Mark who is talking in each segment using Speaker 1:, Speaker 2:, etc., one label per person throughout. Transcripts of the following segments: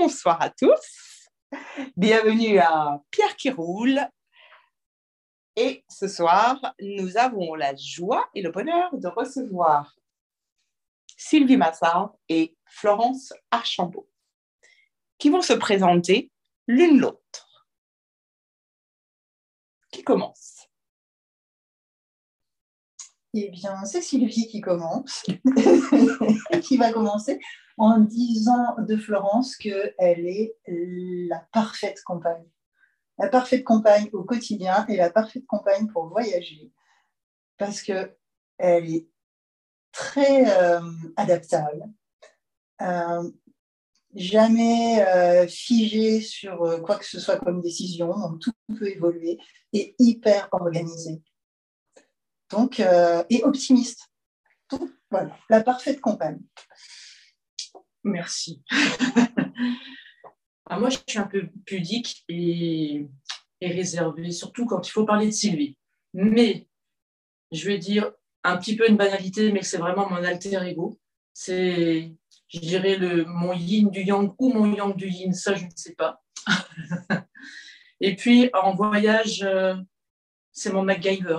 Speaker 1: Bonsoir à tous. Bienvenue à Pierre qui roule. Et ce soir, nous avons la joie et le bonheur de recevoir Sylvie Massard et Florence Archambault, qui vont se présenter l'une l'autre. Qui commence?
Speaker 2: Eh bien, c'est Sylvie qui commence, qui va commencer en disant de Florence qu'elle est la parfaite compagne. La parfaite compagne au quotidien et la parfaite compagne pour voyager. Parce qu'elle est très euh, adaptable, euh, jamais euh, figée sur quoi que ce soit comme décision, donc tout peut évoluer, et hyper organisée. Donc, et optimiste. voilà, la parfaite compagne.
Speaker 3: Merci. Ah, moi, je suis un peu pudique et, réservée, surtout quand il faut parler de Sylvie. Mais je vais dire un petit peu une banalité, mais c'est vraiment mon alter ego. C'est, je dirais, le, mon yin du yang ou mon yang du yin, ça, je ne sais pas. et puis, en voyage, euh, c'est mon MacGyver.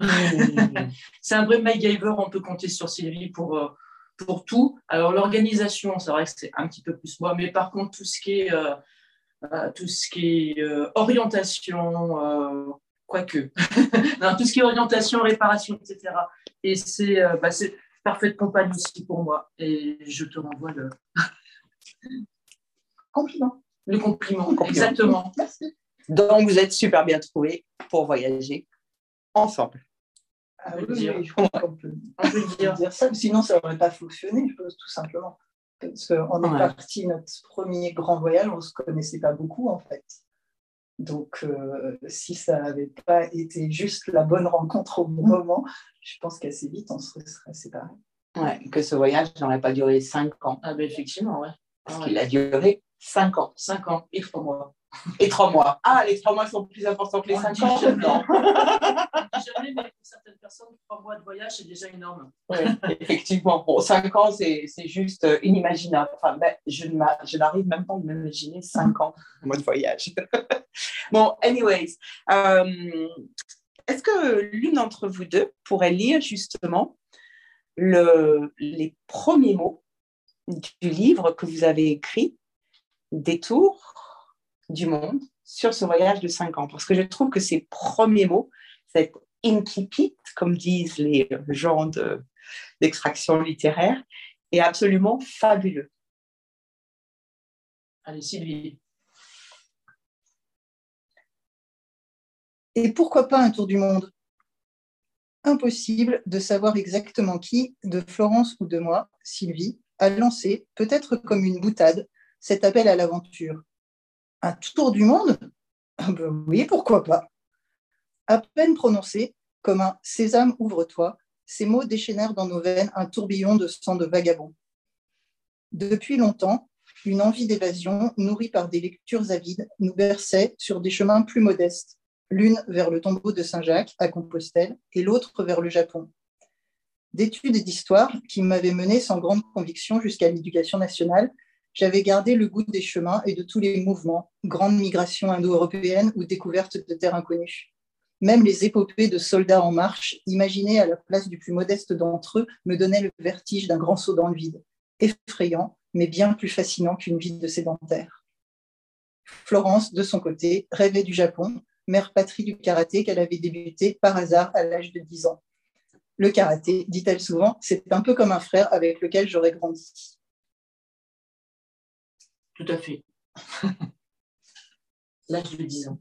Speaker 3: C'est un vrai MacGyver, on peut compter sur Sylvie pour, euh, pour tout. Alors l'organisation, c'est vrai que c'est un petit peu plus moi, mais par contre tout ce qui est, euh, euh, tout ce qui est euh, orientation, quoique, tout ce qui est orientation, réparation, etc. Et c'est bah, parfaite compagnie aussi pour moi. Et je te renvoie le
Speaker 2: compliment.
Speaker 3: Le compliment, exactement.
Speaker 2: Merci.
Speaker 1: Donc vous êtes super bien trouvés pour voyager ensemble.
Speaker 2: Ah on peut, dire. ça, sinon ça n'aurait pas fonctionné, je pense, tout simplement. Parce qu'on est parti, notre premier grand voyage, on ne se connaissait pas beaucoup en fait. Donc, euh, si ça n'avait pas été juste la bonne rencontre au bon moment, je pense qu'assez vite, on se serait séparés.
Speaker 1: Ouais, que ce voyage n'aurait pas duré cinq ans.
Speaker 3: Ah ben effectivement, ouais.
Speaker 1: Parce qu'il a duré cinq ans.
Speaker 3: Cinq ans et trois mois.
Speaker 1: Et trois mois. Ah, les trois mois sont plus importants que les cinq ans
Speaker 3: Non. jamais, mais pour certaines personnes, trois mois de voyage, c'est déjà énorme.
Speaker 1: Oui, effectivement. Bon, cinq ans, c'est juste euh, inimaginable. Enfin, ben, je n'arrive même pas à m'imaginer cinq ans en mode voyage. bon, anyways, euh, est-ce que l'une d'entre vous deux pourrait lire justement le, les premiers mots du livre que vous avez écrit, Détour du monde sur ce voyage de cinq ans. Parce que je trouve que ces premiers mots, cette incipit, comme disent les gens d'extraction littéraire, est absolument fabuleux.
Speaker 3: Allez, Sylvie.
Speaker 2: Et pourquoi pas un tour du monde? Impossible de savoir exactement qui, de Florence ou de moi, Sylvie, a lancé, peut-être comme une boutade, cet appel à l'aventure un tour du monde ah ben Oui, pourquoi pas À peine prononcé, comme un Sésame, ouvre-toi, ces mots déchaînèrent dans nos veines un tourbillon de sang de vagabond. Depuis longtemps, une envie d'évasion, nourrie par des lectures avides, nous berçait sur des chemins plus modestes, l'une vers le tombeau de Saint-Jacques à Compostelle et l'autre vers le Japon. D'études et d'histoire qui m'avaient mené sans grande conviction jusqu'à l'éducation nationale j'avais gardé le goût des chemins et de tous les mouvements, grandes migrations indo-européennes ou découvertes de terres inconnues. Même les épopées de soldats en marche, imaginées à la place du plus modeste d'entre eux, me donnaient le vertige d'un grand saut dans le vide, effrayant, mais bien plus fascinant qu'une vie de sédentaire. Florence, de son côté, rêvait du Japon, mère patrie du karaté qu'elle avait débuté par hasard à l'âge de 10 ans. Le karaté, dit-elle souvent, c'est un peu comme un frère avec lequel j'aurais grandi.
Speaker 3: Tout à fait. l'âge de 10 ans.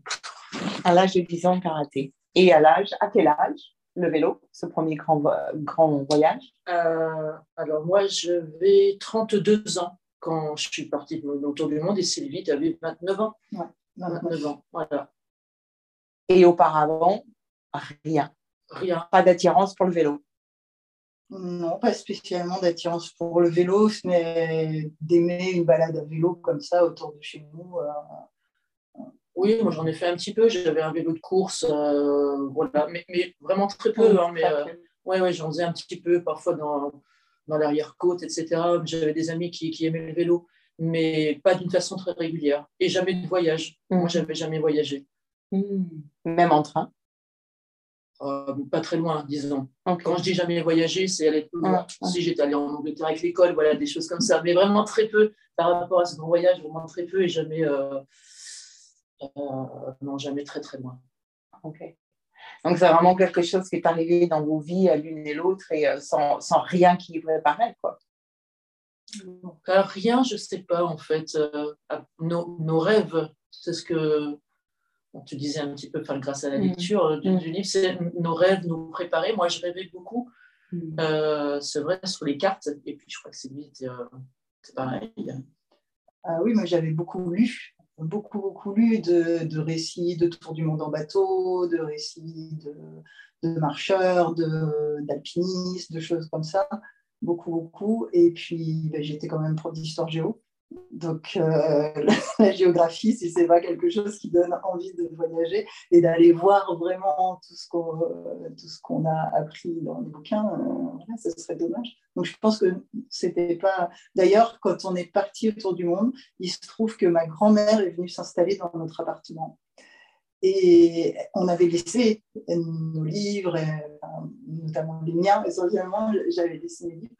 Speaker 1: À l'âge de 10 ans, karaté. Et à l'âge, à quel âge le vélo, ce premier grand, grand voyage?
Speaker 3: Euh, Alors moi, je vais 32 ans quand je suis partie autour du monde et Sylvie, tu avais 29 ans.
Speaker 2: Ouais,
Speaker 3: 29 ans, voilà.
Speaker 1: Et auparavant, rien.
Speaker 3: Rien.
Speaker 1: Pas d'attirance pour le vélo.
Speaker 2: Non, pas spécialement d'attirance pour le vélo, mais d'aimer une balade à vélo comme ça autour de chez nous. Euh,
Speaker 3: oui, moi j'en ai fait un petit peu. J'avais un vélo de course, euh, voilà, mais, vraiment très peu. Hein, mais euh, ouais, j'en faisais un petit peu parfois dans, dans l'arrière-côte, etc. J'avais des amis qui, qui, aimaient le vélo. mais pas d'une façon très régulière. Et jamais de voyage. Moi,
Speaker 1: Mhm.
Speaker 3: j'avais jamais voyagé.
Speaker 1: Hmm. Même en train.
Speaker 3: Euh, pas très loin, disons. Quand je dis jamais voyagé, c'est aller plus loin.
Speaker 1: Ah, ah.
Speaker 3: Si j'étais allée en Angleterre avec l'école, voilà, des choses comme ça. Mais vraiment très peu par rapport à ce grand voyage, vraiment très peu et jamais, euh, euh, non, jamais très très loin.
Speaker 1: Ok. Donc, c'est vraiment quelque chose qui est arrivé dans vos vies l'une et l'autre et sans, sans rien qui y préparait, quoi.
Speaker 3: Rien, je sais pas en fait. Nos, nos rêves, c'est ce que on te disait un petit peu enfin, grâce à la
Speaker 1: Mhm.
Speaker 3: lecture euh, du,
Speaker 1: Mhm.
Speaker 3: du livre, c'est nos rêves nous préparer. Moi, je rêvais beaucoup,
Speaker 1: Hmm.
Speaker 3: euh, c'est vrai, sur les cartes. Et puis, je crois que c'est lui, euh, c'est pareil.
Speaker 2: Ah oui, moi j'avais beaucoup lu, beaucoup, beaucoup lu de, de récits de tour du monde en bateau, de récits de, de marcheurs, de- d'alpinistes, de, choses comme ça. Beaucoup, beaucoup. Et puis ben, j'étais quand même prof d'histoire géo. Donc euh, la géographie, si c'est pas quelque chose qui donne envie de voyager et d'aller voir vraiment tout ce qu'on euh, ce a appris dans les bouquins, euh, ce serait dommage. Donc je pense que c'était pas. D'ailleurs, quand on est parti autour du monde, il se trouve que ma grand-mère est venue s'installer dans notre appartement. Et on avait laissé nos livres, enfin, notamment les miens, essentiellement, j'avais laissé mes livres.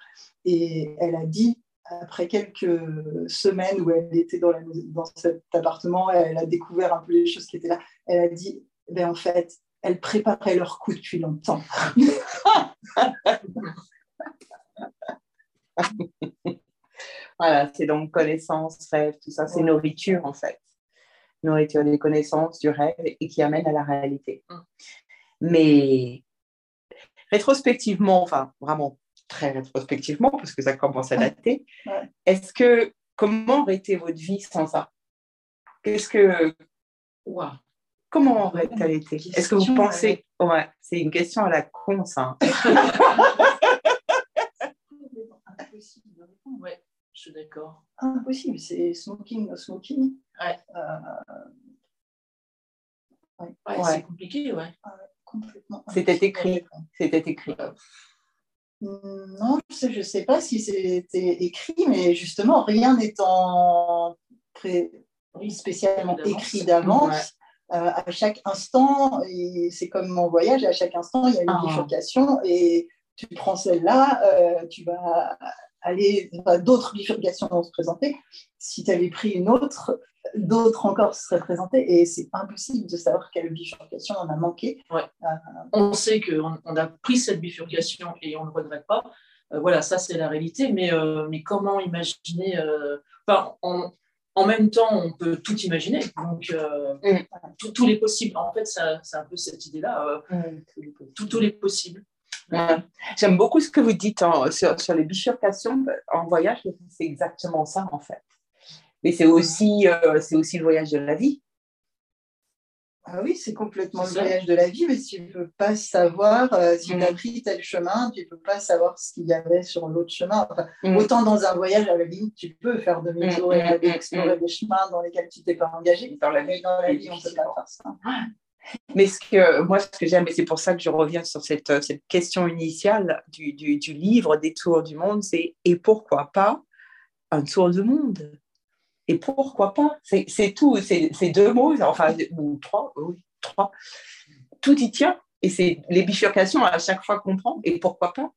Speaker 2: Et elle a dit, après quelques semaines où elle était dans, la, dans cet appartement, elle a découvert un peu les choses qui étaient là, elle a dit, ben, en fait, elle préparait leur coup depuis longtemps.
Speaker 1: Voilà, c'est donc connaissance, rêve, tout ça, c'est
Speaker 2: Ouais.
Speaker 1: nourriture en fait. Nourriture des connaissances, du rêve et qui amène à la réalité.
Speaker 3: Mm.
Speaker 1: Mais rétrospectivement, enfin vraiment très rétrospectivement, parce que ça commence à dater,
Speaker 2: Ouais.
Speaker 1: est-ce que, comment aurait été votre vie sans ça? Qu'est-ce que,
Speaker 3: Waouh.
Speaker 1: comment aurait-elle été? Est-ce que vous pensez, ouais, c'est une question à la con ça. hein.
Speaker 2: Impossible de répondre.
Speaker 3: Ouais, je suis d'accord.
Speaker 2: Impossible, c'est smoking, no smoking.
Speaker 3: Ouais.
Speaker 2: Euh,
Speaker 3: Ouais,
Speaker 1: Ouais.
Speaker 3: C'est compliqué, ouais.
Speaker 2: complètement.
Speaker 1: C'était écrit. C'était écrit.
Speaker 2: Non, je sais, je sais pas si c'était écrit, mais justement, rien n'étant spécialement écrit d'avance. euh, à chaque instant, c'est comme mon voyage, à chaque instant, il y a une
Speaker 1: Ah.
Speaker 2: bifurcation et tu prends celle-là, euh, tu vas aller, d'autres bifurcations vont se présenter. Si tu avais pris une autre, d'autres encore se seraient présentées et c'est impossible de savoir quelle bifurcation on a manqué.
Speaker 3: On sait qu'on on a pris cette bifurcation et on ne le regrette pas. Euh, voilà, ça c'est la réalité. Mais, euh, mais comment imaginer euh, enfin, en, en même temps, on peut tout imaginer. Donc, euh,
Speaker 1: Mm.
Speaker 3: tout- tous les possibles. En fait, ça- c'est un peu cette idée-là. euh, tout- tous les possibles.
Speaker 1: J'aime beaucoup ce que vous dites en- sur, sur les bifurcations en voyage, c'est exactement ça en fait. Mais c'est aussi, euh, c'est aussi le voyage de la vie.
Speaker 2: Ah oui, c'est complètement le voyage de la vie, mais tu ne peux pas savoir euh, si
Speaker 1: Mm.
Speaker 2: tu as pris tel chemin, tu ne peux pas savoir ce qu'il y avait sur l'autre chemin. Enfin,
Speaker 1: Mm.
Speaker 2: Autant dans un voyage, à la limite, tu peux faire demi-tour
Speaker 1: Mm,
Speaker 2: et aller explorer des chemins dans lesquels tu t'es pas engagé.
Speaker 1: Dans la
Speaker 2: dans la vie, on ne peut pas faire ça.
Speaker 1: Mais ce que, moi, ce que j'aime, et c'est pour ça que je reviens sur cette, euh, cette question initiale du, du, livre des tours du monde, c'est et pourquoi pas un tour du monde? Et pourquoi pas? C'est tout, c'est deux mots, enfin, ou trois, oui, trois. Tout y tient. Et c'est les bifurcations à chaque fois qu'on prend. Et pourquoi pas?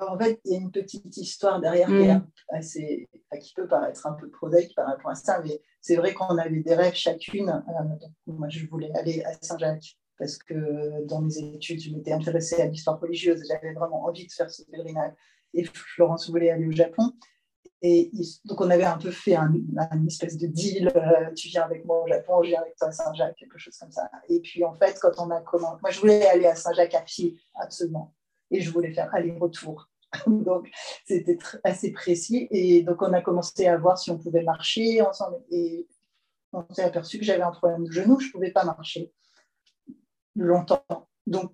Speaker 2: En fait, il y a une petite histoire derrière
Speaker 1: Mm.
Speaker 2: qui, est assez- enfin, qui peut paraître un peu prosaïque par rapport à ça, mais c'est vrai qu'on avait des rêves chacune. Euh, moi, je voulais aller à Saint-Jacques parce que dans mes études, je m'étais intéressée à l'histoire religieuse. J'avais vraiment envie de faire ce pèlerinage. Et Florence voulait aller au Japon. Et il- donc, on avait un peu fait un, une espèce de deal. euh, tu viens avec moi au Japon, je viens avec toi à Saint-Jacques, quelque chose comme ça. Et puis, en fait, quand on a commencé, moi, je voulais aller à Saint-Jacques à pied, absolument. Et je voulais faire aller-retour. donc, c'était assez précis. Et donc, on a commencé à voir si on pouvait marcher ensemble. Et on s'est aperçu que j'avais un problème de genou, je ne pouvais pas marcher longtemps. Donc,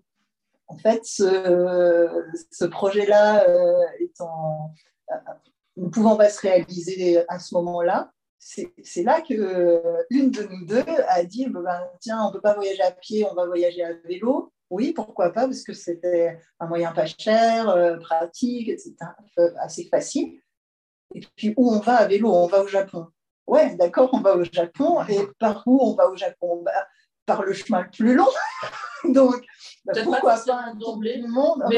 Speaker 2: en fait, ce, projet-là euh, étant, euh, ne pouvant pas se réaliser à ce moment-là, c'est là que euh, de nous deux a dit ben, tiens, on ne peut pas voyager à pied, on va voyager à vélo. Oui, pourquoi pas, parce que c'était un moyen pas cher, euh, pratique, c'était assez facile. Et puis, où on va à vélo? On va au Japon. Ouais, d'accord, on va au Japon. Et par où on va au Japon? Bah, Par le chemin le plus long. Donc, bah, pourquoi pas,
Speaker 3: d'emblée monde? mais,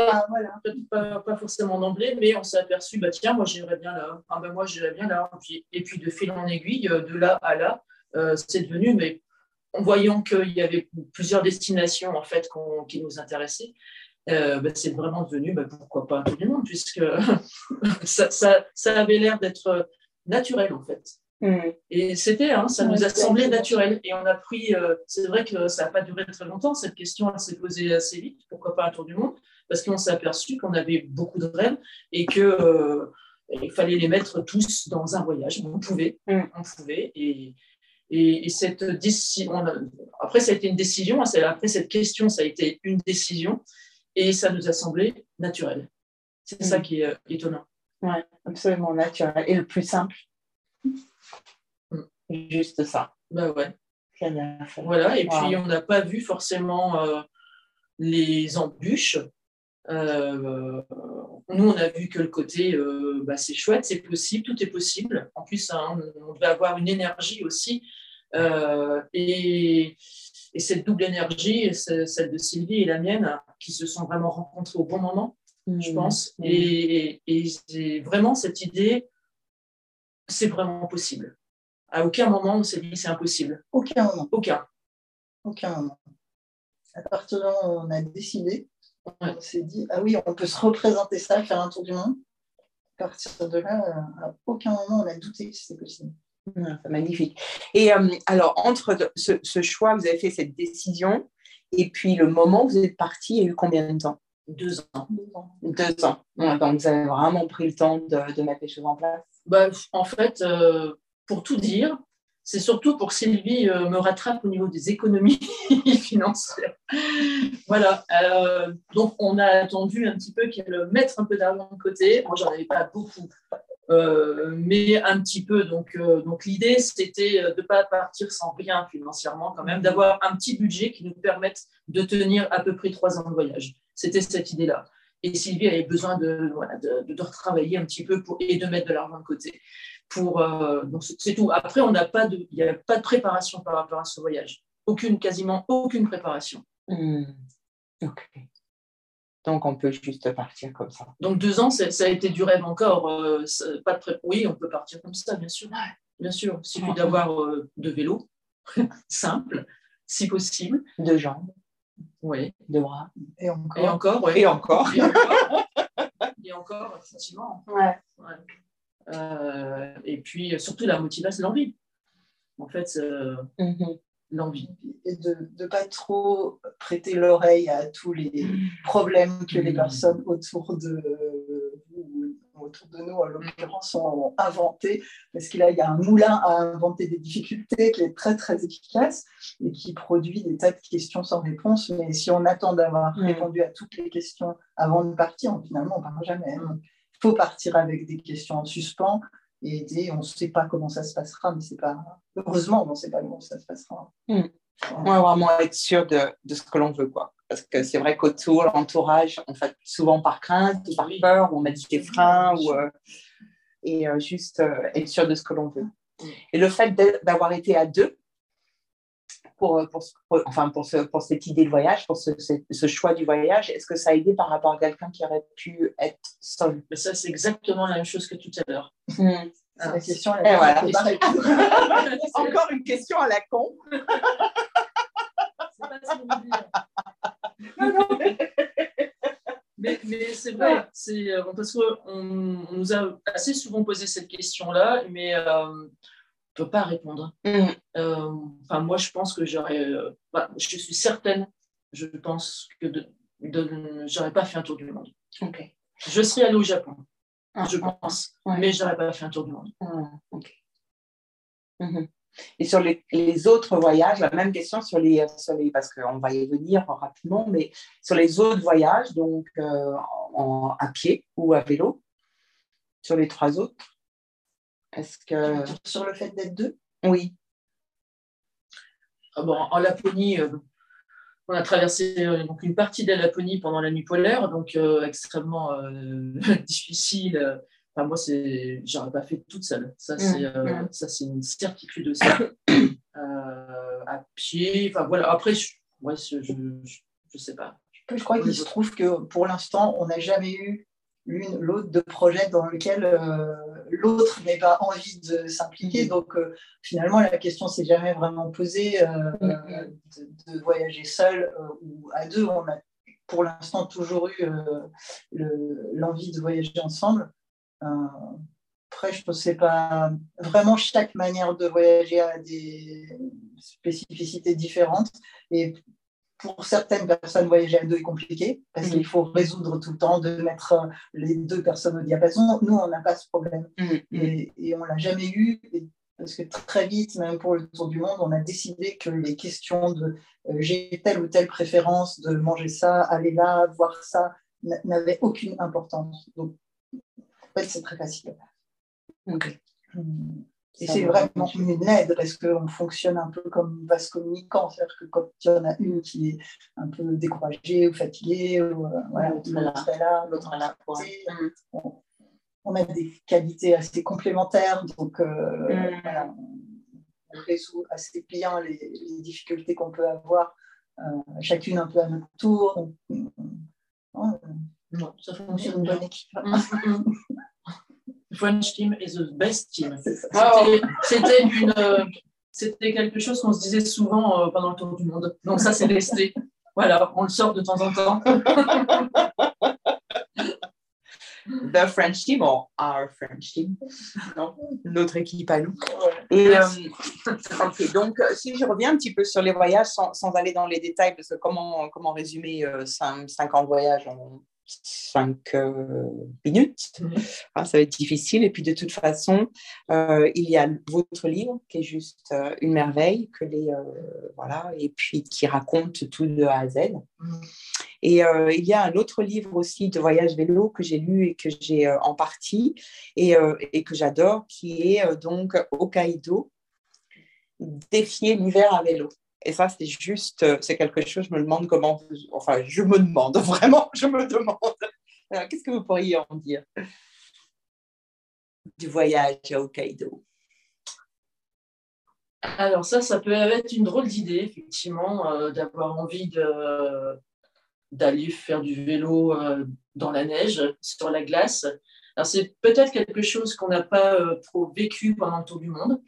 Speaker 3: pas, pas, forcément d'emblée, mais on s'est aperçu, bah, tiens, moi j'irais bien là. Ah, bah, moi bien là. Et puis, de fil en aiguille, de là à là, euh, c'est devenu, mais en voyant qu'il y avait plusieurs destinations en fait qui nous intéressaient, euh, bah, c'est vraiment devenu bah, pourquoi pas tout le monde, puisque ça, ça, ça, avait l'air d'être naturel en fait. Mm. Et c'était, hein, ça nous a semblé naturel. Et on a pris, euh, c'est vrai que ça n'a pas duré très longtemps, cette question s'est posée assez vite, pourquoi pas un tour du monde, parce qu'on s'est aperçu qu'on avait beaucoup de rêves et qu'il euh, fallait les mettre tous dans un voyage. On pouvait, mm. on pouvait. Et, et, cette décision, après, ça a été une décision, hein, après cette question, ça a été une décision, et ça nous a semblé naturel. C'est ça mm. qui est euh, étonnant.
Speaker 1: Oui, absolument naturel. Et le plus simple. Mm. Juste ça.
Speaker 3: Ben ouais. Voilà, et puis on n'a pas vu forcément euh, les embûches. Euh, nous, on a vu que le côté, bah, c'est chouette, c'est possible, tout est possible. En plus, hein, on devait avoir une énergie aussi. et, et cette double énergie, celle de Sylvie et la mienne, qui se sont vraiment rencontrées au bon moment, je mmh. pense. Mmh. Et, et, vraiment cette idée, c'est vraiment possible. À aucun moment on s'est dit c'est impossible.
Speaker 2: Aucun moment.
Speaker 3: Aucun.
Speaker 2: Aucun moment. À partir moment où on a décidé, on s'est dit ah oui, on peut se représenter ça, faire un tour du monde. À partir de là, à aucun moment on a douté que c'était possible.
Speaker 1: Ah, magnifique. Et euh, alors, entre ce, choix, vous avez fait cette décision, et puis le moment où vous êtes parti, il y a eu combien de temps?
Speaker 3: Deux ans.
Speaker 1: Deux ans. donc, vous avez vraiment pris le temps de, mettre les choses en place?
Speaker 3: Bah, En fait, euh, pour tout dire, c'est surtout pour que Sylvie euh, me rattrape au niveau des économies financières. voilà. donc, on a attendu un petit peu qu'elle mette un peu d'argent de côté. Moi, j'en avais pas beaucoup. Euh, mais un petit peu. Donc, euh, donc l'idée, c'était de ne pas partir sans rien financièrement, quand même, d'avoir un petit budget qui nous permette de tenir à peu près trois ans de voyage. C'était cette idée-là. Et Sylvie avait besoin de, voilà, de, de, retravailler un petit peu pour, et de mettre de l'argent de côté. Pour, euh, donc c'est tout. Après, on n'a pas de, il n'y a pas de préparation par rapport à ce voyage. Aucune, quasiment aucune préparation.
Speaker 1: Hmm. Ok. Donc, on peut juste partir comme ça.
Speaker 3: Donc, deux ans, ça a été du rêve encore. Euh, pas de Oui, on peut partir comme ça, bien sûr. Bien sûr. Il suffit d'avoir euh, de vélo, simple, si possible.
Speaker 1: Deux jambes.
Speaker 3: Oui.
Speaker 1: Deux bras.
Speaker 3: Et encore. Et encore,
Speaker 1: Et encore.
Speaker 3: Et encore. effectivement.
Speaker 2: Ouais.
Speaker 3: Euh, et puis, surtout, la motivation, l'envie. En fait, mhm l'envie.
Speaker 2: Et de ne pas trop prêter l'oreille à tous les problèmes que les mmh. personnes autour de autour de nous, en l'occurrence, ont inventé, parce qu'il il y a un moulin à inventer des difficultés qui est très, très efficace et qui produit des tas de questions sans réponse. Mais si on attend d'avoir mmh. répondu à toutes les questions avant de partir, finalement, on ne part jamais. Il faut partir avec des questions en suspens et on ne sait pas comment ça se passera, mais c'est pas. Heureusement, on ne sait pas comment ça se passera.
Speaker 1: On va vraiment être sûr de, de ce que l'on veut, quoi. Parce que c'est vrai qu'autour, l'entourage, on fait souvent par crainte, par peur, on met des freins, ou, euh, et euh, juste euh, être sûr de ce que l'on veut. Hmm. Et le fait d'avoir été à deux, pour, pour, enfin pour, ce, pour cette idée de voyage, pour ce, ce, choix du voyage Est-ce que ça a aidé par rapport à quelqu'un qui aurait pu être seul?
Speaker 3: Mais Ça, c'est exactement la même chose que tout à l'heure.
Speaker 2: Ah, la question, voilà.
Speaker 1: Encore une question à la con.
Speaker 3: pas mais, mais c'est vrai, c'est, euh, parce qu'on on nous a assez souvent posé cette question-là, mais euh, ne peux pas répondre. Mm. Euh, enfin, moi, je pense que j'aurais. Euh, bah, je suis certaine, je pense que de, de j'aurais pas fait un tour du monde. Je serais allée au Japon, ah, je ah, pense, mais mais j'aurais pas fait un tour du monde.
Speaker 1: Ah, mm-hmm. Et sur les, les, autres voyages, la même question sur les, sur les parce qu'on va y venir rapidement, mais sur les autres voyages, donc euh, en, à pied ou à vélo, sur les trois autres, est-ce que...
Speaker 2: Sur le fait d'être deux?
Speaker 1: Oui.
Speaker 3: Ah bon, en Laponie, euh, on a traversé euh, donc une partie de la Laponie pendant la nuit polaire, donc euh, extrêmement difficile Enfin, moi, c'est, j'aurais pas fait toute seule. Ça, c'est, euh, ça, c'est une certitude aussi. À pied, enfin voilà. Après, je, ouais, je, je, je sais pas.
Speaker 2: Je crois qu'il se trouve que pour l'instant, on n'a jamais eu l'une l'autre de projet dans lequel l'autre n'ait pas envie de s'impliquer. Donc finalement, la question s'est jamais vraiment posée de, de, voyager seul ou à deux. On a pour l'instant toujours eu l'envie de voyager ensemble. Euh, après, je ne sais pas vraiment chaque manière de voyager a des spécificités différentes. Et pour certaines personnes, voyager à deux est compliqué parce qu'il faut résoudre tout le temps de mettre les deux personnes au diapason. Nous, on n'a pas ce problème mm-hmm. et, et, on l'a jamais eu. Parce que très vite, même pour le tour du monde, on a décidé que les questions de euh, j'ai telle ou telle préférence de manger ça, aller là, voir ça, n'avaient aucune importance. Donc, en fait, c'est très facile. Et c'est vraiment une aide parce qu'on fonctionne un peu comme vase communicant. C'est-à-dire que quand il y en a une qui est un peu découragée ou fatiguée, ou, euh, voilà, l'autre est là, l'autre est là. On, on, a des qualités assez complémentaires, donc euh, mm. voilà, on résout assez bien les, les difficultés qu'on peut avoir, euh, chacune un peu à notre tour. Donc,
Speaker 3: non, ça fonctionne une bonne équipe. French team is the best team. C'était une, c'était quelque chose qu'on se disait souvent euh, pendant le tour du monde. Donc ça, c'est resté. Voilà, on le sort de temps en temps.
Speaker 1: The French team ou our French team, notre équipe à nous. Et, euh, donc, si je reviens un petit peu sur les voyages, sans, sans aller dans les détails, parce que comment, comment résumer euh, cinq, cinq ans de voyage cinq euh, minutes. Mhm. Ah, ça va être difficile. Et puis de toute façon, euh, il y a votre livre qui est juste euh, une merveille, que les voilà, et puis qui raconte tout de A à Z. Mhm. Et il y a un autre livre aussi de voyage vélo que j'ai lu et que j'ai en partie et, et que j'adore, qui est donc Hokkaido, défier l'hiver à vélo. Et ça, c'est juste, euh, c'est quelque chose, je me demande comment, enfin, je me demande, vraiment, je me demande. Qu'est-ce que vous pourriez en dire? Du voyage à Hokkaido
Speaker 3: Alors ça, ça peut être une drôle d'idée, effectivement, euh, d'avoir envie d'aller faire du vélo euh, dans la neige, sur la glace. Alors c'est peut-être quelque chose qu'on n'a pas trop vécu pendant le tour du monde.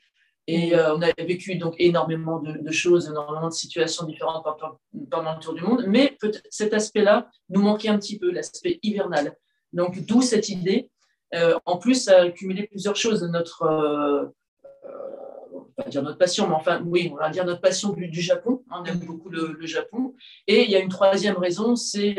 Speaker 3: Et euh, on avait vécu donc énormément de, choses, énormément de situations différentes pendant, le tour du monde, mais cet aspect-là nous manquait un petit peu, l'aspect hivernal. Donc d'où cette idée. Euh, en plus, ça a accumulé plusieurs choses. Notre, euh, on va dire notre passion, mais enfin, oui, on va dire notre passion du, Japon. On aime beaucoup le, Japon. Et il y a une troisième raison, c'est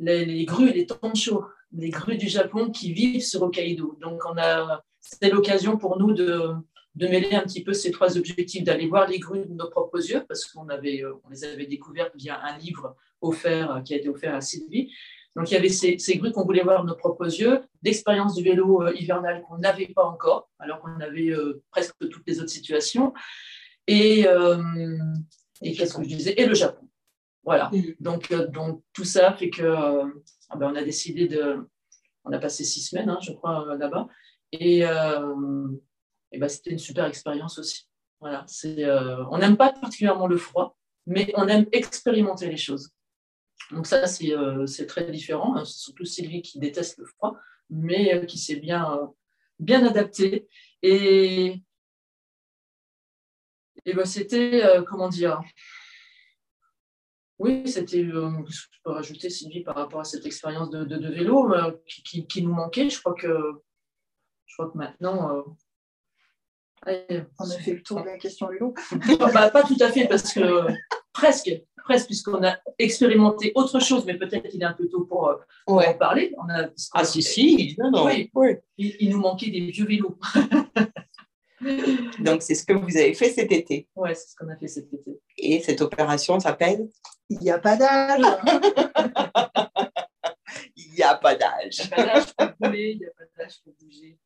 Speaker 3: les, les, grues les tanchos, les grues du Japon qui vivent sur Hokkaido. Donc, on a, c'était l'occasion pour nous de de mêler un petit peu ces trois objectifs, d'aller voir les grues de nos propres yeux, parce qu'on avait, euh, on les avait découvertes via un livre offert euh, qui a été offert à Sylvie. Donc il y avait ces, ces grues qu'on voulait voir de nos propres yeux, d'expérience du vélo euh, hivernal qu'on n'avait pas encore, alors qu'on avait presque toutes les autres situations. Et, et qu'est-ce que je disais? Et le Japon. Voilà. Mm. Donc, donc tout ça fait que ah ben, on a décidé de. On a passé six semaines, hein, je crois, là-bas. Et, et ben, c'était une super expérience aussi. Voilà, euh, on n'aime pas particulièrement le froid, mais on aime expérimenter les choses. Donc ça, c'est, euh, très différent, hein. surtout Sylvie qui déteste le froid, mais euh, qui s'est bien, bien adaptée. Et, et ben, c'était, comment dire, oui, c'était, je peux rajouter Sylvie par rapport à cette expérience de, de, vélo qui, qui, qui, nous manquait. Je crois que, je crois que maintenant,
Speaker 2: on a fait le tour de la question vélo.
Speaker 3: bah, pas tout à fait, parce que presque, presque, puisqu'on a expérimenté autre chose, mais peut-être qu'il est un peu tôt pour, euh, en parler. On a,
Speaker 1: ah si, si,
Speaker 3: Oui, Il, nous manquait des vieux vélos.
Speaker 1: Donc, c'est ce que vous avez fait cet été.
Speaker 3: Oui, c'est ce qu'on a fait cet été.
Speaker 1: Et cette opération s'appelle
Speaker 2: Il n'y a pas d'âge.
Speaker 1: Il n'y a pas d'âge.
Speaker 3: Il n'y a pas d'âge pour bouger. Il n'y a pas d'âge pour bouger.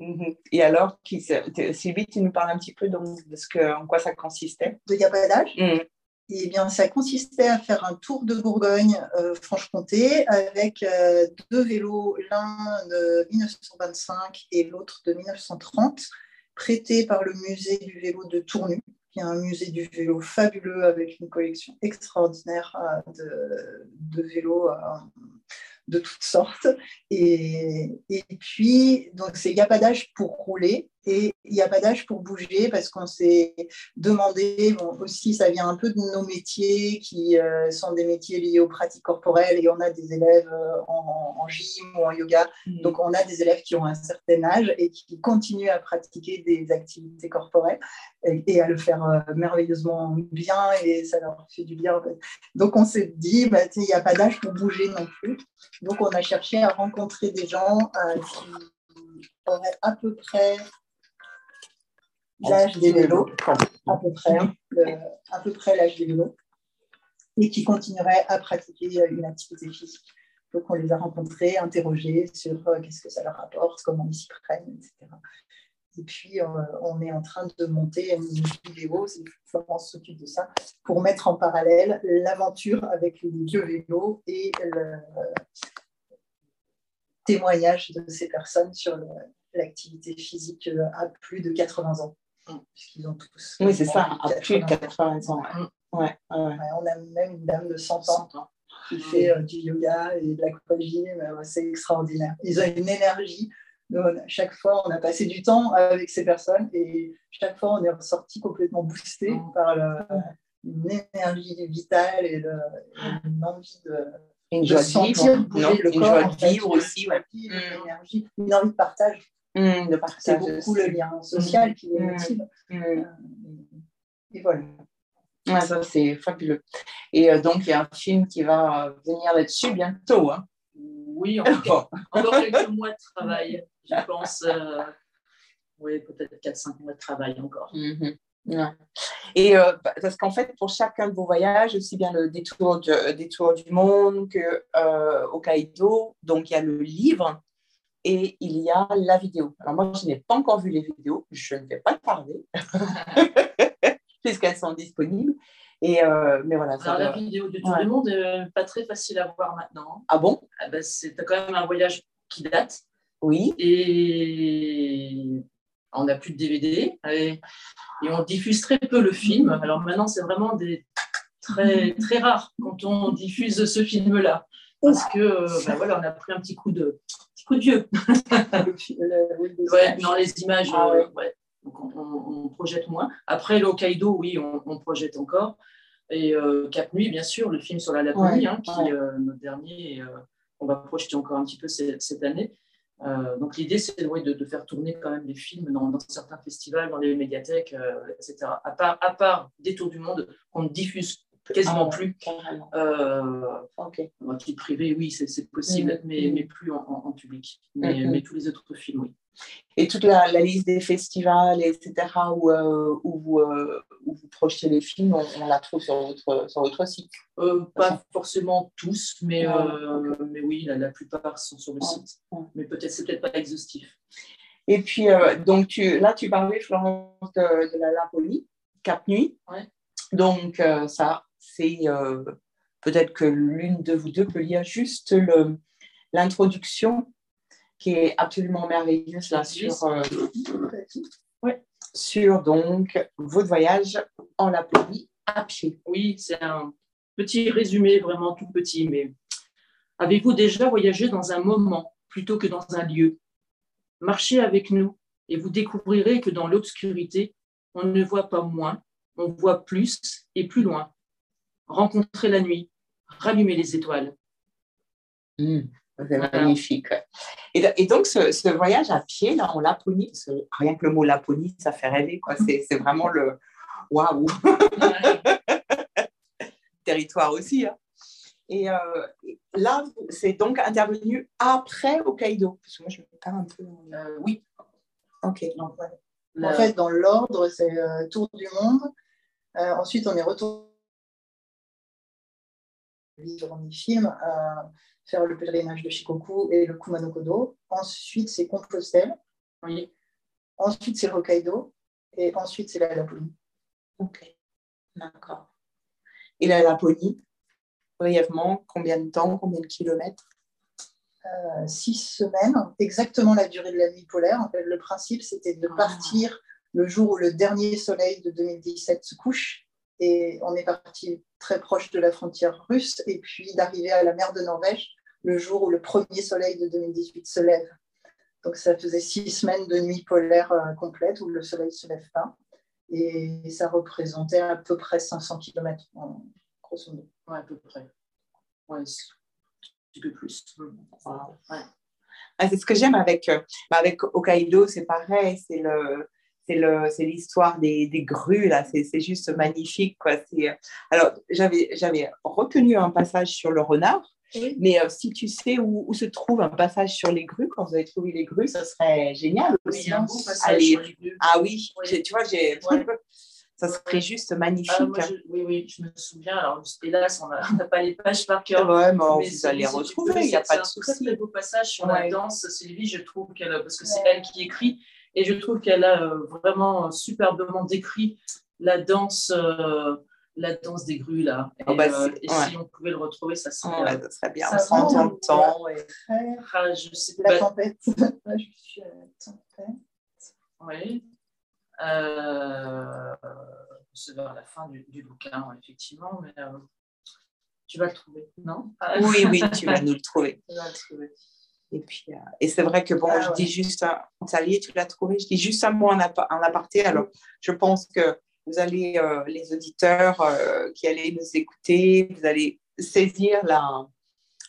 Speaker 1: Mhm. Et alors, qui, Sylvie, tu nous parles un petit peu donc, de ce que, en quoi ça consistait?
Speaker 2: A pas d'âge? Eh bien, ça consistait à faire un tour de Bourgogne-Franche-Comté avec deux vélos, l'un de 1925 et l'autre de 1930, prêtés par le musée du vélo de Tournu, qui est un musée du vélo fabuleux avec une collection extraordinaire de, de vélos de toutes sortes. Et, et puis, donc, il n'y pour rouler et il n'y a pas d'âge pour bouger parce qu'on s'est demandé, bon, aussi, ça vient un peu de nos métiers qui euh, sont des métiers liés aux pratiques corporelles et on a des élèves euh, en, en gym ou en yoga. Mmh. Donc, on a des élèves qui ont un certain âge et qui continuent à pratiquer des activités corporelles et, à le faire euh, merveilleusement bien et ça leur fait du bien. Donc, on s'est dit, bah, il n'y a pas d'âge pour bouger non plus. Donc, on a cherché à rencontrer des gens euh, qui auraient à peu près l'âge des vélos, à peu près, hein, à peu près l'âge des vélos, et qui continueraient à pratiquer une activité physique. Donc, on les a rencontrés, interrogés sur euh, qu'est-ce que ça leur apporte, comment ils s'y prennent, etc. Et puis, euh, on est en train de monter une vidéo, Florence s'occupe de ça, pour mettre en parallèle l'aventure avec les vieux vélos et le témoignage de ces personnes sur l'activité physique euh, à plus de 80 ans.
Speaker 1: Mm. Puisqu'ils ont tous. Oui, c'est ça, à plus de 80 ans. Ouais.
Speaker 2: on a même une dame de 100 ans qui fait euh, du yoga et de l'aquagym. c'est extraordinaire. Ils ont une énergie chaque fois, on a passé du temps avec ces personnes et chaque fois, on est ressorti complètement boosté mm. par une énergie vitale et une envie de,
Speaker 1: une joie de vivre, le une joie de vivre aussi,
Speaker 2: une, mm. énergie, une envie de partage.
Speaker 1: Mm,
Speaker 2: C'est beaucoup le lien social qui les motive. Euh, et voilà.
Speaker 1: ça, c'est fabuleux. Et euh, donc, il y a un film qui va venir là-dessus bientôt. Hein.
Speaker 3: Oui, encore, encore quelques mois de travail je pense, euh, oui, peut-être 4-5 mois de travail encore.
Speaker 1: Mhm. Et euh, parce qu'en fait, pour chacun de vos voyages, aussi bien le détour, de, détour du monde que euh, Hokkaido, donc il y a le livre et il y a la vidéo. Alors moi, je n'ai pas encore vu les vidéos, je ne vais pas tarder, puisqu'elles sont disponibles. Et euh, mais voilà.
Speaker 3: Alors, la vidéo du Tour du Monde n'est pas très facile à voir maintenant.
Speaker 1: Ah bon?
Speaker 3: Ah ben, C'est quand même un voyage qui date.
Speaker 1: Oui.
Speaker 3: Et on n'a plus de DVD. Et, on diffuse très peu le film. Alors maintenant, c'est vraiment des très, très rare quand on diffuse ce film-là. Parce que euh, ben voilà, on a pris un petit coup de, coup de vieux. ouais, non, les images, ah euh, ouais. Donc on, projette moins. Après, l'Hokkaido, oui, on, projette encore. Et euh, Cap Nuit, bien sûr, le film sur la Laponie, hein, qui est notre dernier, on va projeter encore un petit peu cette année. Euh, donc l'idée, c'est de, faire tourner quand même des films dans, certains festivals, dans les médiathèques, euh, etc. À part, à part des tours du monde qu'on ne diffuse quasiment ah plus. Euh, okay. En privé, oui, c'est possible, mm. mais, mm. mais, plus en, public. Mais, mm, mais, tous les autres films, oui.
Speaker 1: Et toute la, liste des festivals, etc., où, euh, où, vous, euh, où, vous, projetez les films, on, la trouve sur votre, sur votre site?
Speaker 3: Euh, Pas forcément tous, mais, mais oui, la, plupart sont sur le site. Mais peut-être, c'est peut-être pas exhaustif.
Speaker 1: Et puis, donc, tu, là, tu parlais, Florence, de, la Laponie, Cap Nuit. Donc, ça, c'est peut-être que l'une de vous deux peut lire juste l'introduction qui est absolument merveilleuse là sur, euh, sur donc votre voyage en Laponie à pied.
Speaker 3: Oui, c'est un petit résumé, vraiment tout petit, mais avez-vous déjà voyagé dans un moment plutôt que dans un lieu? Marchez avec nous et vous découvrirez que dans l'obscurité, on ne voit pas moins, on voit plus et plus loin. Rencontrez la nuit, rallumez les étoiles.
Speaker 1: Hmm. C'est magnifique. Et, donc, ce, voyage à pied là, en Laponie, rien que le mot Laponie, ça fait rêver. C'est, vraiment le waouh! Territoire aussi. Hein. Et euh, là, c'est donc intervenu après Hokkaido. Parce que moi, je me prépare un peu.
Speaker 3: Euh, oui.
Speaker 1: Ok.
Speaker 2: En fait, dans l'ordre, c'est euh, Tour du monde. ensuite, on est retourné vivre mes films faire le pèlerinage de Shikoku et le Kumano Ensuite, c'est Compostelle.
Speaker 3: Oui.
Speaker 2: Ensuite, c'est Hokkaido. Et ensuite, c'est la Laponie.
Speaker 1: Ok, d'accord. Et la Laponie, brièvement, combien de temps, combien de kilomètres?
Speaker 2: Euh, Six semaines, exactement la durée de la nuit polaire. le principe, c'était de ah. partir le jour où le dernier soleil de 2017 se couche. Et on est parti très proche de la frontière russe, et puis d'arriver à la mer de Norvège le jour où le premier soleil de 2018 se lève. Donc ça faisait six semaines de nuit polaire euh, complète où le soleil ne se lève pas. Et ça représentait à peu près 500 km, grosso modo.
Speaker 3: Ouais, à peu près. Ouais, un petit peu plus.
Speaker 1: Ah, c'est ce que j'aime avec, euh, bah, avec Hokkaido, c'est pareil, c'est le, c'est l'histoire des, des, grues, là, c'est juste magnifique. Quoi. Euh, alors, j'avais retenu un passage sur le renard, mais euh, si tu sais où, se trouve un passage sur les grues, quand vous avez trouvé les grues, ça serait génial aussi.
Speaker 3: un beau passage sur les grues.
Speaker 1: Ah oui, tu vois, j'ai. ça serait juste magnifique. Ah,
Speaker 3: oui, oui, je me souviens. Alors, hélas, on n'a pas les pages par cœur.
Speaker 1: Ouais, mais, vous allez retrouver, il n'y a pas de souci.
Speaker 3: C'est un très, beau passage sur la danse, Sylvie, je trouve qu'elle, parce que c'est elle qui écrit, et je trouve qu'elle a euh, vraiment superbement décrit la danse. Euh, la danse des grues là. Et, oh, bah, euh, si on pouvait le retrouver, ça serait,
Speaker 1: ça serait bien. Ça on temps. Et...
Speaker 2: Ah, je sais la pas. tempête. je suis à la tempête.
Speaker 3: Oui. Euh... C'est vers la fin du, du bouquin, effectivement, mais euh... tu vas le trouver, non?
Speaker 1: Oui, oui, tu vas nous le trouver. Tu vas le trouver. Et puis, euh, et c'est vrai que bon, ah, je dis juste, un, tu l'as trouvé, je dis juste un mot en, en aparté. Alors, je pense que vous allez, euh, les auditeurs euh, qui allaient nous écouter, vous allez saisir la,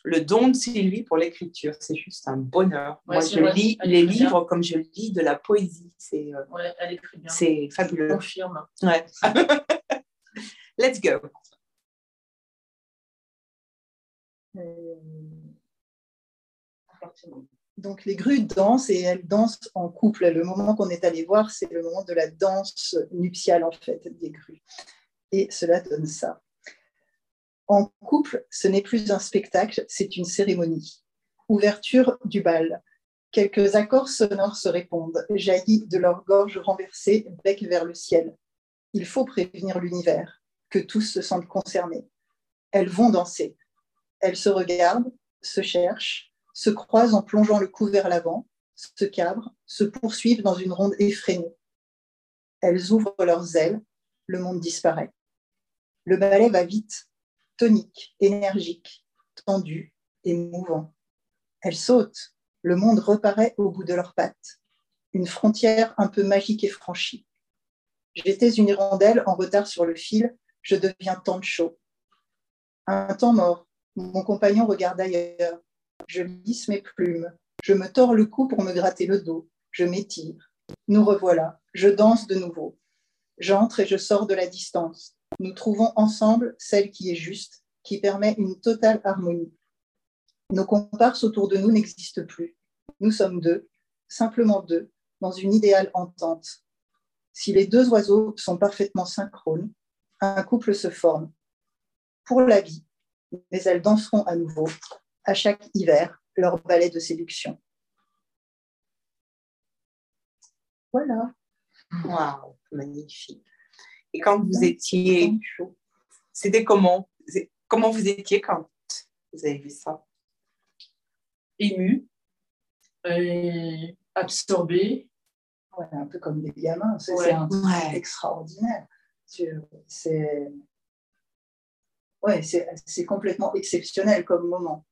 Speaker 1: le don de Sylvie pour l'écriture. C'est juste un bonheur. Moi, je lis les livres comme je lis de la poésie. C'est
Speaker 3: ouais,
Speaker 1: c'est fabuleux.
Speaker 3: Je confirme.
Speaker 1: Ouais. Let's go.
Speaker 2: Donc les grues dansent et elles dansent en couple. Le moment qu'on est allé voir, c'est le moment de la danse nuptiale en fait des grues. Et cela donne ça. En couple, ce n'est plus un spectacle, c'est une cérémonie. Ouverture du bal. Quelques accords sonores se répondent, jaillis de leur gorge renversée, bec vers le ciel. Il faut prévenir l'univers, que tous se sentent concernés. Elles vont danser. Elles se regardent, se cherchent, se croisent en plongeant le cou vers l'avant, se cabrent, se poursuivent dans une ronde effrénée. Elles ouvrent leurs ailes, le monde disparaît. Le ballet va vite, tonique, énergique, tendu et mouvant. Elles sautent, le monde reparaît au bout de leurs pattes. Une frontière un peu magique est franchie. J'étais une hirondelle en retard sur le fil, je deviens tant chaud. Un temps mort, mon compagnon regarde ailleurs, je lisse mes plumes. Je me tords le cou pour me gratter le dos. Je m'étire. Nous revoilà. Je danse de nouveau. J'entre et je sors de la distance. Nous trouvons ensemble celle qui est juste, qui permet une totale harmonie. Nos comparses autour de nous n'existent plus. Nous sommes deux, simplement deux, dans une idéale entente. Si les deux oiseaux sont parfaitement synchrones, un couple se forme. Pour la vie, mais elles danseront à nouveau à chaque hiver leur ballet de séduction. Voilà.
Speaker 1: Waouh, magnifique. Et quand vous étiez, c'était comment? Comment vous étiez quand vous avez vu ça?
Speaker 3: Ému, absorbé.
Speaker 2: Ouais, un peu comme des gamins. C'est extraordinaire. C'est ouais, c'est complètement exceptionnel comme moment.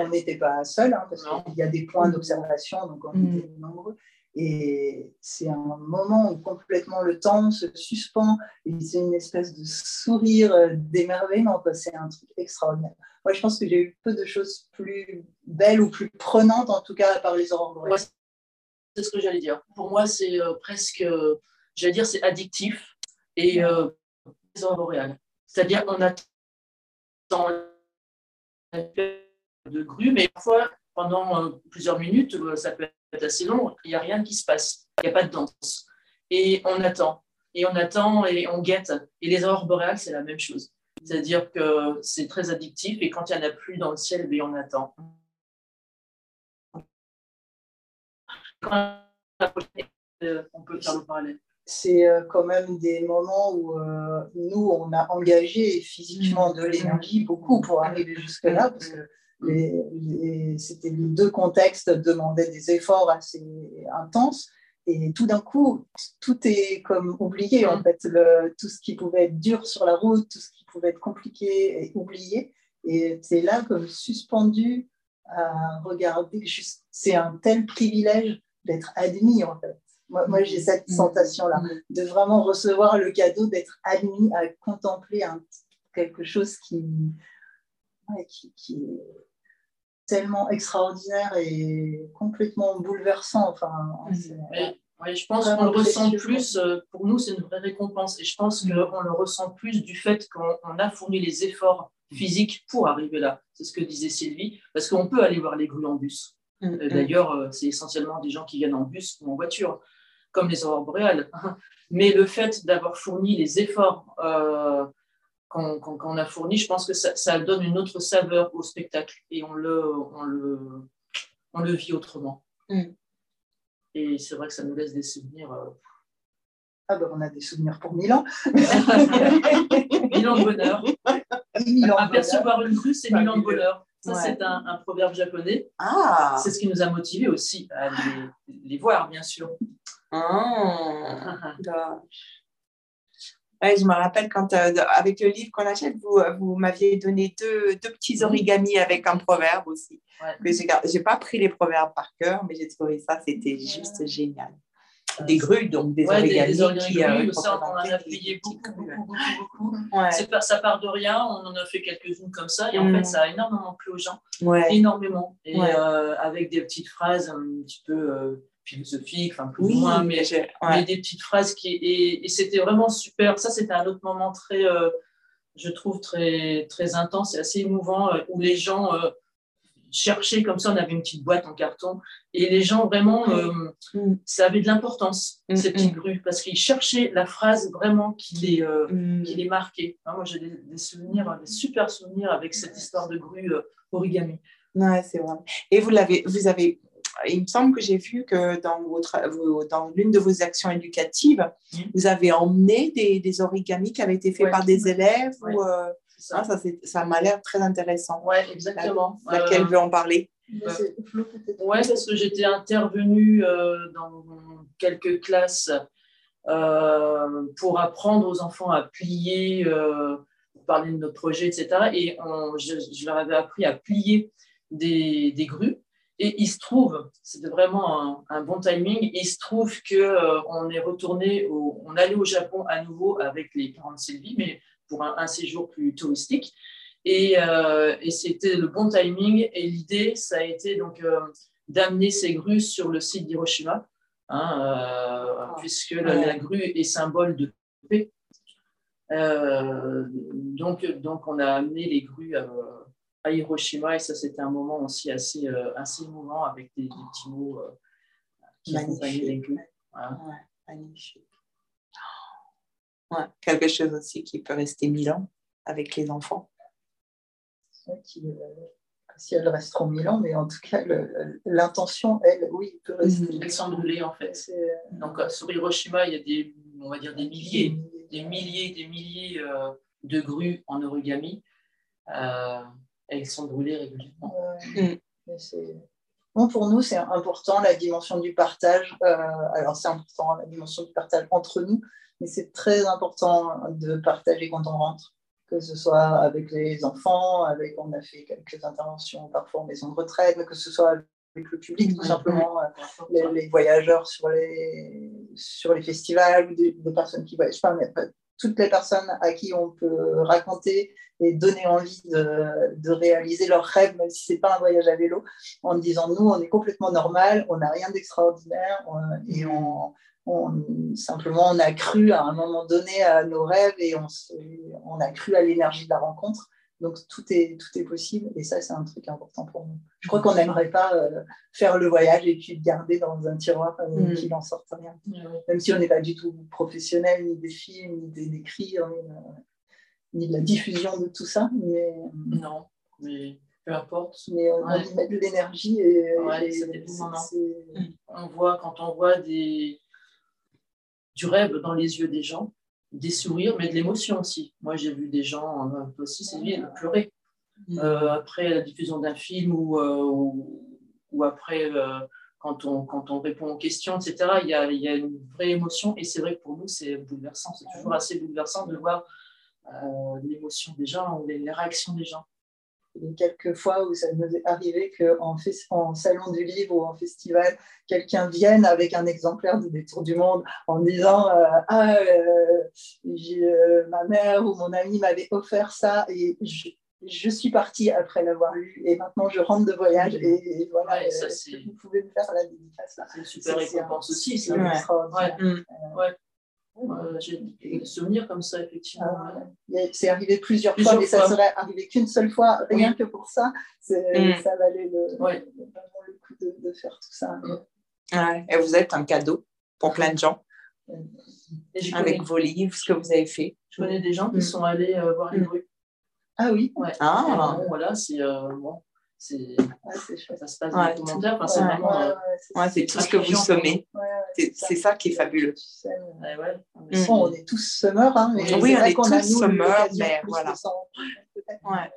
Speaker 2: On n'était pas seul, hein, parce qu'il y a des points d'observation, donc on mm. était nombreux. Et c'est un moment où complètement le temps se suspend et c'est une espèce de sourire d'émerveillement. C'est un truc extraordinaire. Moi, je pense que j'ai eu peu de choses plus belles ou plus prenantes, en tout cas, à part les aurores
Speaker 3: c'est ce que j'allais dire. Pour moi, c'est euh, presque, j'allais dire, c'est addictif et euh, les aurores boréales. C'est-à-dire, on attend de grue, mais parfois, pendant euh, plusieurs minutes, euh, ça peut être assez long, il n'y a rien qui se passe, il n'y a pas de danse. Et on attend, et on attend, et on guette. Et les aurores boréales, c'est la même chose. C'est-à-dire que c'est très addictif, et quand il n'y en a plus dans le ciel, ben, on attend. on peut faire le parallèle.
Speaker 2: c'est euh, quand même des moments où euh, nous, on a engagé physiquement de l'énergie beaucoup pour arriver jusque-là, parce que c'était les deux contextes demandaient des efforts assez intenses. Et tout d'un coup, tout est comme oublié, en fait. Le, tout ce qui pouvait être dur sur la route, tout ce qui pouvait être compliqué est oublié. Et c'est là comme suspendu à regarder. C'est un tel privilège d'être admis, en fait. Moi, j'ai cette mm. sensation-là, mm. de vraiment recevoir le cadeau d'être admis à contempler un, quelque chose qui, qui, est tellement extraordinaire et complètement bouleversant. Enfin,
Speaker 3: mm. je pense qu'on le ressent plus, euh, pour nous, c'est une vraie récompense. Et je pense qu'on le ressent plus du fait qu'on a fourni les efforts physiques pour arriver là. C'est ce que disait Sylvie, parce qu'on peut aller voir les grues en bus. Euh, d'ailleurs, euh, c'est essentiellement des gens qui viennent en bus ou en voiture comme les aurores boréales. Mais le fait d'avoir fourni les efforts euh, qu'on a fournis, je pense que ça, donne une autre saveur au spectacle et on le, on le, on le vit autrement. Mm. Et c'est vrai que ça nous laisse des souvenirs. Euh,
Speaker 2: ah ben on a des souvenirs pour Milan.
Speaker 3: Milan de bonheur. Apercevoir une rue, c'est Milan de bonheur. Ça, c'est un, proverbe japonais. Ah. C'est ce qui nous a motivés aussi à les voir, bien sûr.
Speaker 1: Ah, je me rappelle quand, euh, avec le livre qu'on achète, vous, euh, vous m'aviez donné deux, deux, petits origamis avec un proverbe aussi. Je n'ai pas pris les proverbes par cœur, mais j'ai trouvé ça, c'était juste génial. Des grues, donc des origamis. Des,
Speaker 3: origamis qui, euh, ça, on en a beaucoup, beaucoup, beaucoup, beaucoup. ça part de rien, on en a fait quelques-unes comme ça, et en fait, mm. ça a énormément plu aux gens. Énormément. Et avec des petites phrases un petit peu philosophique, enfin plus ou moins, mais, mais, des petites phrases qui et, c'était vraiment super. Ça, c'était un autre moment très, euh, je trouve très très intense et assez émouvant euh, où les gens euh, cherchaient comme ça. On avait une petite boîte en carton et les gens vraiment, mm. ça avait de l'importance mm, ces petites mm. grues parce qu'ils cherchaient la phrase vraiment qui les qui les marquait. moi, j'ai des, souvenirs, des super souvenirs avec cette histoire de grue origami.
Speaker 1: Ouais, c'est vrai. Et vous l'avez, vous avez il me semble que j'ai vu que dans, votre, dans l'une de vos actions éducatives, mmh. vous avez emmené des, des, origamis qui avaient été faits par des élèves. Ou, euh, ça, ah, ça, ça m'a l'air très intéressant.
Speaker 3: Oui, exactement.
Speaker 1: Laquelle veut en parler?
Speaker 3: Oui, parce que j'étais intervenue euh, dans quelques classes euh, pour apprendre aux enfants à plier, pour parler de notre projet, etc. Et je, je, leur avais appris à plier des, des grues. Et il se trouve, c'était vraiment un, bon timing, il se trouve qu'on euh, on est retourné, on allait au Japon à nouveau avec les parents de Sylvie, mais pour un, séjour plus touristique. Et, euh, et c'était le bon timing. Et l'idée, ça a été donc euh, d'amener ces grues sur le site d'Hiroshima, hein, ah. puisque la, grue est symbole de paix. donc, donc, on a amené les grues à Hiroshima et ça c'était un moment aussi assez, euh, assez émouvant avec des, petits mots euh, qui accompagnaient les
Speaker 1: magnifique. Ouais, quelque chose aussi qui peut rester mille ans avec les enfants.
Speaker 2: Qui, euh, si elle reste trop mille ans, mais en tout cas, l'intention, elle, oui, peut rester.
Speaker 3: Elle s'enrouler en fait. Donc sur Hiroshima, il y a des, on va dire des milliers, des milliers, des milliers de grues en origami elles sont brûlées régulièrement.
Speaker 2: Bon, pour nous, c'est important la dimension du partage. Euh, alors, c'est important la dimension du partage entre nous, mais c'est très important de partager quand on rentre, que ce soit avec les enfants, avec, on a fait quelques interventions parfois en maison de retraite, mais que ce soit avec le public, tout simplement, euh, les, voyageurs sur les, sur les festivals, des, des personnes qui voyagent. Pas, mais toutes les personnes à qui on peut raconter et donner envie de, réaliser leurs rêves, même si ce n'est pas un voyage à vélo, en disant nous, on est complètement normal, on n'a rien d'extraordinaire et on, simplement on a cru à un moment donné à nos rêves et on, on a cru à l'énergie de la rencontre. Donc tout est, tout est possible et ça, c'est un truc important pour nous. Je crois qu'on n'aimerait pas euh, faire le voyage et puis le garder dans un tiroir et euh, mm. qu'il n'en sorte rien. Même si on n'est pas du tout professionnel, ni des films, ni des, écrits, hein, ni, de la diffusion de tout ça. Mais,
Speaker 3: non, mais peu importe.
Speaker 2: Mais on ouais. y met de l'énergie et,
Speaker 3: mm. On voit, quand on voit des du rêve dans les yeux des gens, des sourires, mais de l'émotion aussi. Moi, j'ai vu des gens, euh, aussi, Sylvie, pleurer mm. euh, après la diffusion d'un film ou, ou, après quand on, quand on répond aux questions, etc. Il y a, il y a une vraie émotion et c'est vrai que pour nous, c'est bouleversant. C'est toujours assez bouleversant de voir l'émotion des gens, les, les réactions des gens.
Speaker 2: Quelques fois où ça nous est arrivé qu'en en salon du livre ou en festival, quelqu'un vienne avec un exemplaire de Des Tours du Monde en disant euh, Ah, euh, euh, ma mère ou mon ami m'avait offert ça et je, suis partie après l'avoir lu et maintenant je rentre de voyage et, voilà, vous pouvez me faire la dédicace?
Speaker 3: C'est une super récompense aussi, c'est extraordinaire. Ouais. Euh, j'ai des souvenirs comme ça, effectivement. Ah,
Speaker 2: c'est arrivé plusieurs, fois, mais ça serait arrivé qu'une seule fois, rien que pour ça. Mm. Ça valait le, le coup de, faire tout ça.
Speaker 1: Et vous êtes un cadeau pour plein de gens. avec vos livres, ce que vous avez fait.
Speaker 3: Je connais des gens qui mm. sont allés euh, voir les grues.
Speaker 2: Ah oui
Speaker 1: Ah.
Speaker 3: voilà, c'est euh, bon, c'est ça se passe dans le documentaire. Enfin, c'est vraiment.
Speaker 1: Euh, c'est tout ce que vous sommez. c'est ça qui est fabuleux.
Speaker 2: Mm. on est tous semeurs. Hein,
Speaker 1: mais oui, on est tous semeurs, mais voilà. Ouais.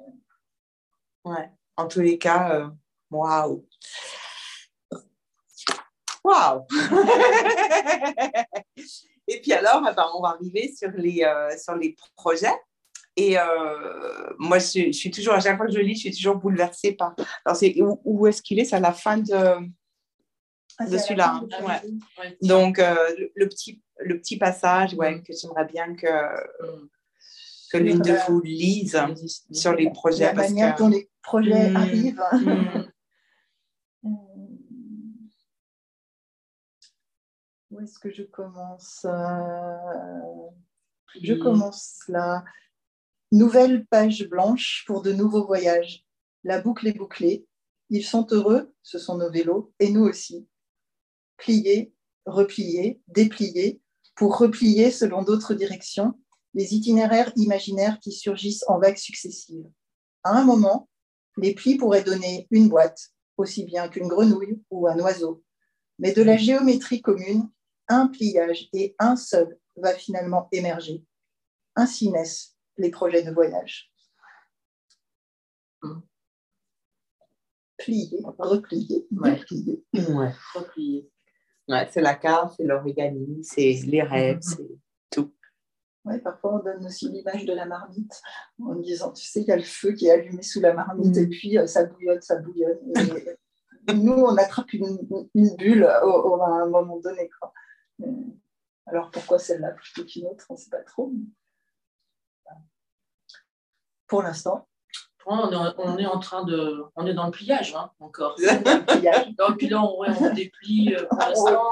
Speaker 1: ouais. En tous les cas, euh, waouh. Waouh! Et puis alors, eh ben, on va arriver sur les, euh, sur les projets. Et euh, moi, je, suis toujours, à chaque fois que je lis, je suis toujours bouleversée par. Alors, c'est, où, est-ce qu'il est? C'est à la fin de, ah, de celui-là. Ouais. Donc, euh, le, petit, le petit passage ouais, mm. que j'aimerais bien que, mm. que l'une de vous lise sur les projets.
Speaker 2: La manière dont les projets mm. arrivent. Où est-ce que je commence euh, Je commence là. Nouvelle page blanche pour de nouveaux voyages. La boucle est bouclée. Ils sont heureux, ce sont nos vélos, et nous aussi. Plier, replier, déplier, pour replier selon d'autres directions, les itinéraires imaginaires qui surgissent en vagues successives. À un moment, les plis pourraient donner une boîte, aussi bien qu'une grenouille ou un oiseau. Mais de la géométrie commune, un pliage et un seul va finalement émerger. Ainsi naissent les projets de voyage. Plier, replier, replier.
Speaker 1: Ouais. replier. Ouais, c'est la carte, c'est l'origami, c'est les rêves, mm-hmm. c'est tout.
Speaker 2: Ouais, parfois, on donne aussi l'image de la marmite en disant, tu sais, il y a le feu qui est allumé sous la marmite et mm. puis euh, ça bouillonne, ça bouillonne. nous, on attrape une, bulle au, à un moment donné. Quoi. Alors pourquoi celle-là plutôt qu'une autre, on ne sait pas trop pour l'instant.
Speaker 3: On est, en train de. On est dans le pliage, hein, encore. le pliage. Donc, puis là, on, on déplie euh, pour ah, l'instant.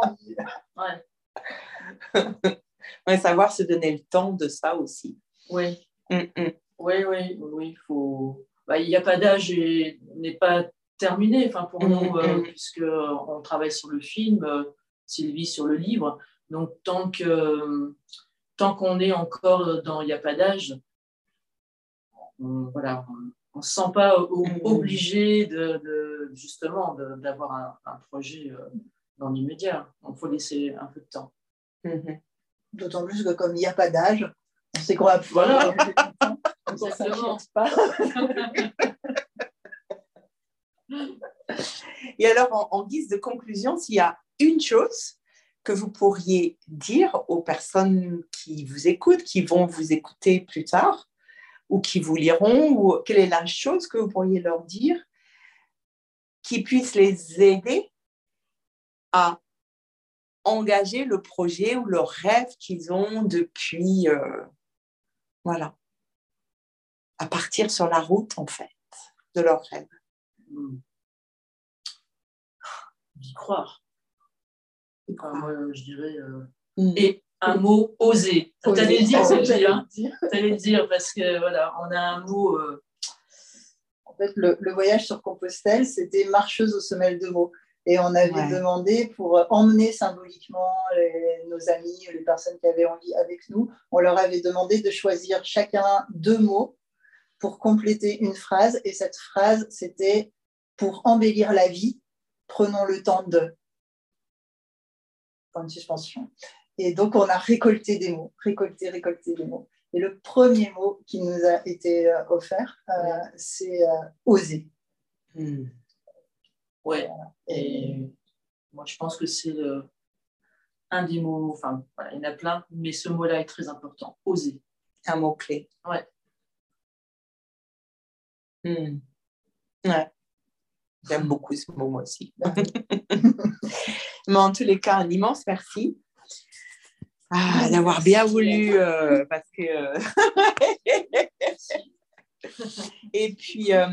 Speaker 1: Ouais. savoir se donner le temps de ça aussi.
Speaker 3: Oui. Mm, mm. Oui, oui, oui. Faut... Bah, il n'y a pas d'âge et n'est pas terminé enfin, pour mm, nous, euh, puisqu'on travaille sur le film, euh, Sylvie sur le livre. Donc, tant que tant qu'on est encore dans Il n'y a pas d'âge, on, voilà, ne se sent pas obligé de, justement d'avoir un, projet euh, dans l'immédiat. Il faut laisser un peu de temps.
Speaker 2: Mm-hmm. D'autant plus que comme il n'y a pas d'âge, on sait qu'on va pouvoir. Voilà. pas.
Speaker 1: Et alors, en, guise de conclusion, s'il y a une chose que vous pourriez dire aux personnes qui vous écoutent, qui vont vous écouter plus tard, ou qui vous liront, ou quelle est la chose que vous pourriez leur dire qui puisse les aider à engager le projet ou le rêve qu'ils ont depuis, euh, voilà, à partir sur la route en fait de leur rêve.
Speaker 3: D'y croire. moi, je dirais, euh, mm. et un mot osé. Tu allais le dire, c'est hein Tu allais le dire parce que voilà, on a un mot. Euh,
Speaker 2: en fait, le, voyage sur Compostelle, c'était marcheuse aux semelles de mots. Et on avait demandé pour emmener symboliquement nos amis, les personnes qui avaient envie avec nous, on leur avait demandé de choisir chacun deux mots pour compléter une phrase. Et cette phrase, c'était pour embellir la vie, prenons le temps de. Point de suspension. Et donc, on a récolté des mots, récolté, récolté des mots. Et le premier mot qui nous a été euh, offert, euh, c'est euh, oser.
Speaker 3: Hmm. Ouais. Et moi, je pense que c'est un des mots, enfin, il y en a plein, mais ce mot-là est très important. Oser.
Speaker 1: Un mot-clé.
Speaker 3: Ouais.
Speaker 1: Hmm. Ouais. J'aime beaucoup ce mot, moi aussi. Mais en tous les cas, un immense merci ah, d'avoir bien voulu, euh, parce que. Euh, et puis, euh,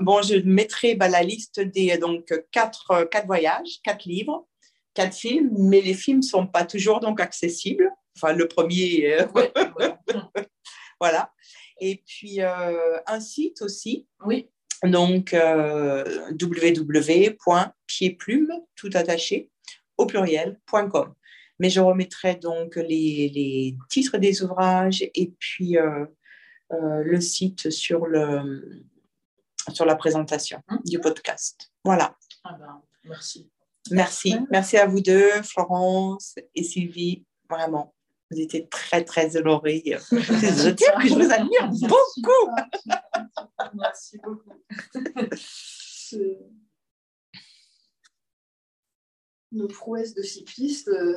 Speaker 1: bon, je mettrai bah, la liste des donc quatre, quatre voyages, quatre livres, quatre films, mais les films ne sont pas toujours donc accessibles. Enfin, le premier. voilà. Et puis, un site aussi.
Speaker 3: Oui.
Speaker 1: Donc, www.piedplume, tout attaché, au pluriel.com. Mais je remettrai donc les, titres des ouvrages et puis euh, euh, le site sur, le, sur la présentation hein? du podcast. Voilà.
Speaker 3: Ah ben, merci.
Speaker 1: Merci. Merci à vous deux, Florence et Sylvie. Vraiment, vous étiez très, très honorés. Je dire que je vous admire beaucoup.
Speaker 3: Merci beaucoup.
Speaker 2: Nos prouesses de cyclistes euh,